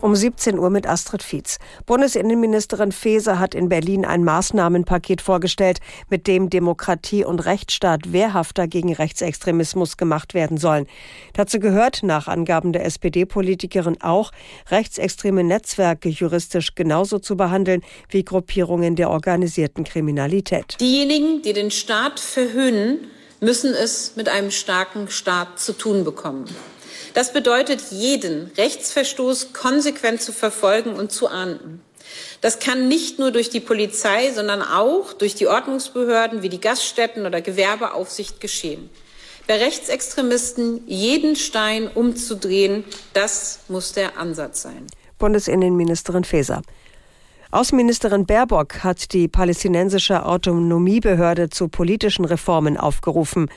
Um 17 Uhr mit Astrid Fietz. Bundesinnenministerin Faeser hat in Berlin ein Maßnahmenpaket vorgestellt, mit dem Demokratie und Rechtsstaat wehrhafter gegen Rechtsextremismus gemacht werden sollen. Dazu gehört nach Angaben der SPD-Politikerin auch, rechtsextreme Netzwerke juristisch genauso zu behandeln wie Gruppierungen der organisierten Kriminalität. Diejenigen, die den Staat verhöhnen, müssen es mit einem starken Staat zu tun bekommen. Das bedeutet, jeden Rechtsverstoß konsequent zu verfolgen und zu ahnden. Das kann nicht nur durch die Polizei, sondern auch durch die Ordnungsbehörden wie die Gaststätten oder Gewerbeaufsicht geschehen. Bei Rechtsextremisten jeden Stein umzudrehen, das muss der Ansatz sein. Bundesinnenministerin Faeser. Außenministerin Baerbock hat die palästinensische Autonomiebehörde zu politischen Reformen aufgerufen.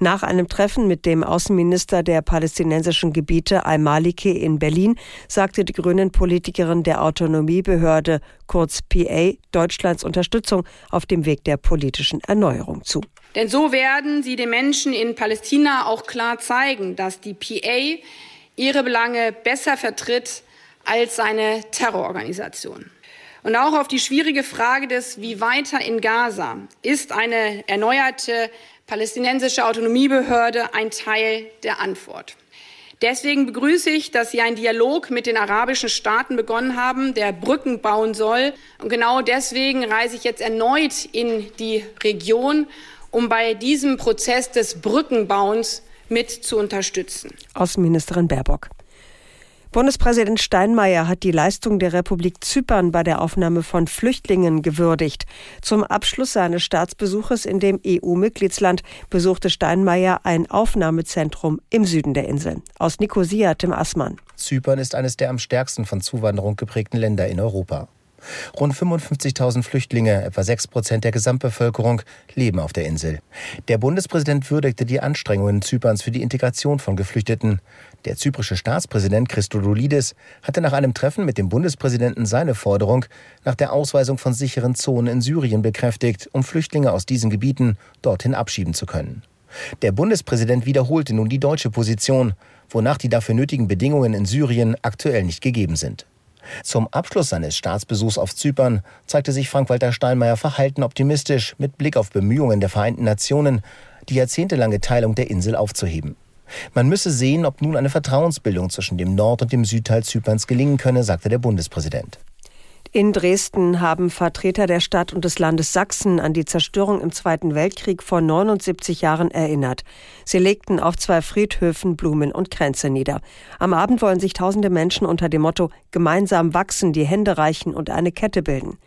Nach einem Treffen mit dem Außenminister der palästinensischen Gebiete Al-Maliki in Berlin sagte die grünen Politikerin der Autonomiebehörde, kurz PA, Deutschlands Unterstützung auf dem Weg der politischen Erneuerung zu. Denn so werden sie den Menschen in Palästina auch klar zeigen, dass die PA ihre Belange besser vertritt als eine Terrororganisation. Und auch auf die schwierige Frage des Wie weiter in Gaza ist eine erneuerte palästinensische Autonomiebehörde ein Teil der Antwort. Deswegen begrüße ich, dass Sie einen Dialog mit den arabischen Staaten begonnen haben, der Brücken bauen soll. Und genau deswegen reise ich jetzt erneut in die Region, um bei diesem Prozess des Brückenbauens mit zu unterstützen. Außenministerin Baerbock. Bundespräsident Steinmeier hat die Leistung der Republik Zypern bei der Aufnahme von Flüchtlingen gewürdigt. Zum Abschluss seines Staatsbesuches in dem EU-Mitgliedsland besuchte Steinmeier ein Aufnahmezentrum im Süden der Insel. Aus Nicosia Tim Assmann. Zypern ist eines der am stärksten von Zuwanderung geprägten Länder in Europa. Rund 55.000 Flüchtlinge, etwa 6 Prozent der Gesamtbevölkerung, leben auf der Insel. Der Bundespräsident würdigte die Anstrengungen Zyperns für die Integration von Geflüchteten. Der zyprische Staatspräsident Christodoulidis hatte nach einem Treffen mit dem Bundespräsidenten seine Forderung nach der Ausweisung von sicheren Zonen in Syrien bekräftigt, um Flüchtlinge aus diesen Gebieten dorthin abschieben zu können. Der Bundespräsident wiederholte nun die deutsche Position, wonach die dafür nötigen Bedingungen in Syrien aktuell nicht gegeben sind. Zum Abschluss seines Staatsbesuchs auf Zypern zeigte sich Frank-Walter Steinmeier verhalten optimistisch mit Blick auf Bemühungen der Vereinten Nationen, die jahrzehntelange Teilung der Insel aufzuheben. Man müsse sehen, ob nun eine Vertrauensbildung zwischen dem Nord- und dem Südteil Zyperns gelingen könne, sagte der Bundespräsident. In Dresden haben Vertreter der Stadt und des Landes Sachsen an die Zerstörung im Zweiten Weltkrieg vor 79 Jahren erinnert. Sie legten auf zwei Friedhöfen Blumen und Kränze nieder. Am Abend wollen sich tausende Menschen unter dem Motto Gemeinsam wachsen, die Hände reichen und eine Kette bilden.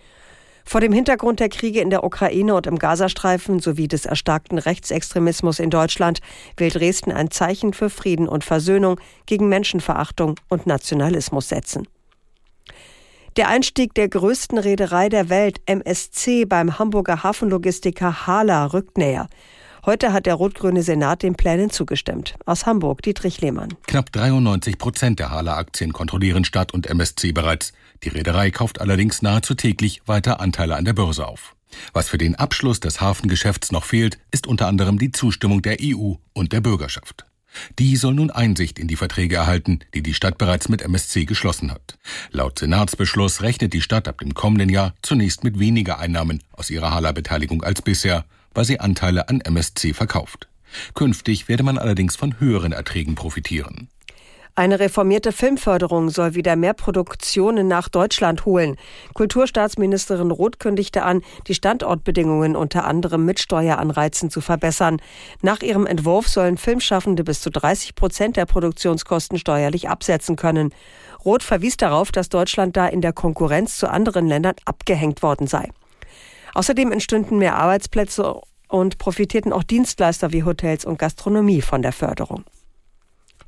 Vor dem Hintergrund der Kriege in der Ukraine und im Gazastreifen sowie des erstarkten Rechtsextremismus in Deutschland will Dresden ein Zeichen für Frieden und Versöhnung gegen Menschenverachtung und Nationalismus setzen. Der Einstieg der größten Reederei der Welt, MSC, beim Hamburger Hafenlogistiker Hala rückt näher. Heute hat der rot-grüne Senat den Plänen zugestimmt. Aus Hamburg Dietrich Lehmann. Knapp 93 Prozent der Hala-Aktien kontrollieren Stadt und MSC bereits. Die Reederei kauft allerdings nahezu täglich weiter Anteile an der Börse auf. Was für den Abschluss des Hafengeschäfts noch fehlt, ist unter anderem die Zustimmung der EU und der Bürgerschaft. Die soll nun Einsicht in die Verträge erhalten, die die Stadt bereits mit MSC geschlossen hat. Laut Senatsbeschluss rechnet die Stadt ab dem kommenden Jahr zunächst mit weniger Einnahmen aus ihrer Hala-Beteiligung als bisher, weil sie Anteile an MSC verkauft. Künftig werde man allerdings von höheren Erträgen profitieren. Eine reformierte Filmförderung soll wieder mehr Produktionen nach Deutschland holen. Kulturstaatsministerin Roth kündigte an, die Standortbedingungen unter anderem mit Steueranreizen zu verbessern. Nach ihrem Entwurf sollen Filmschaffende bis zu 30 Prozent der Produktionskosten steuerlich absetzen können. Roth verwies darauf, dass Deutschland da in der Konkurrenz zu anderen Ländern abgehängt worden sei. Außerdem entstünden mehr Arbeitsplätze und profitierten auch Dienstleister wie Hotels und Gastronomie von der Förderung.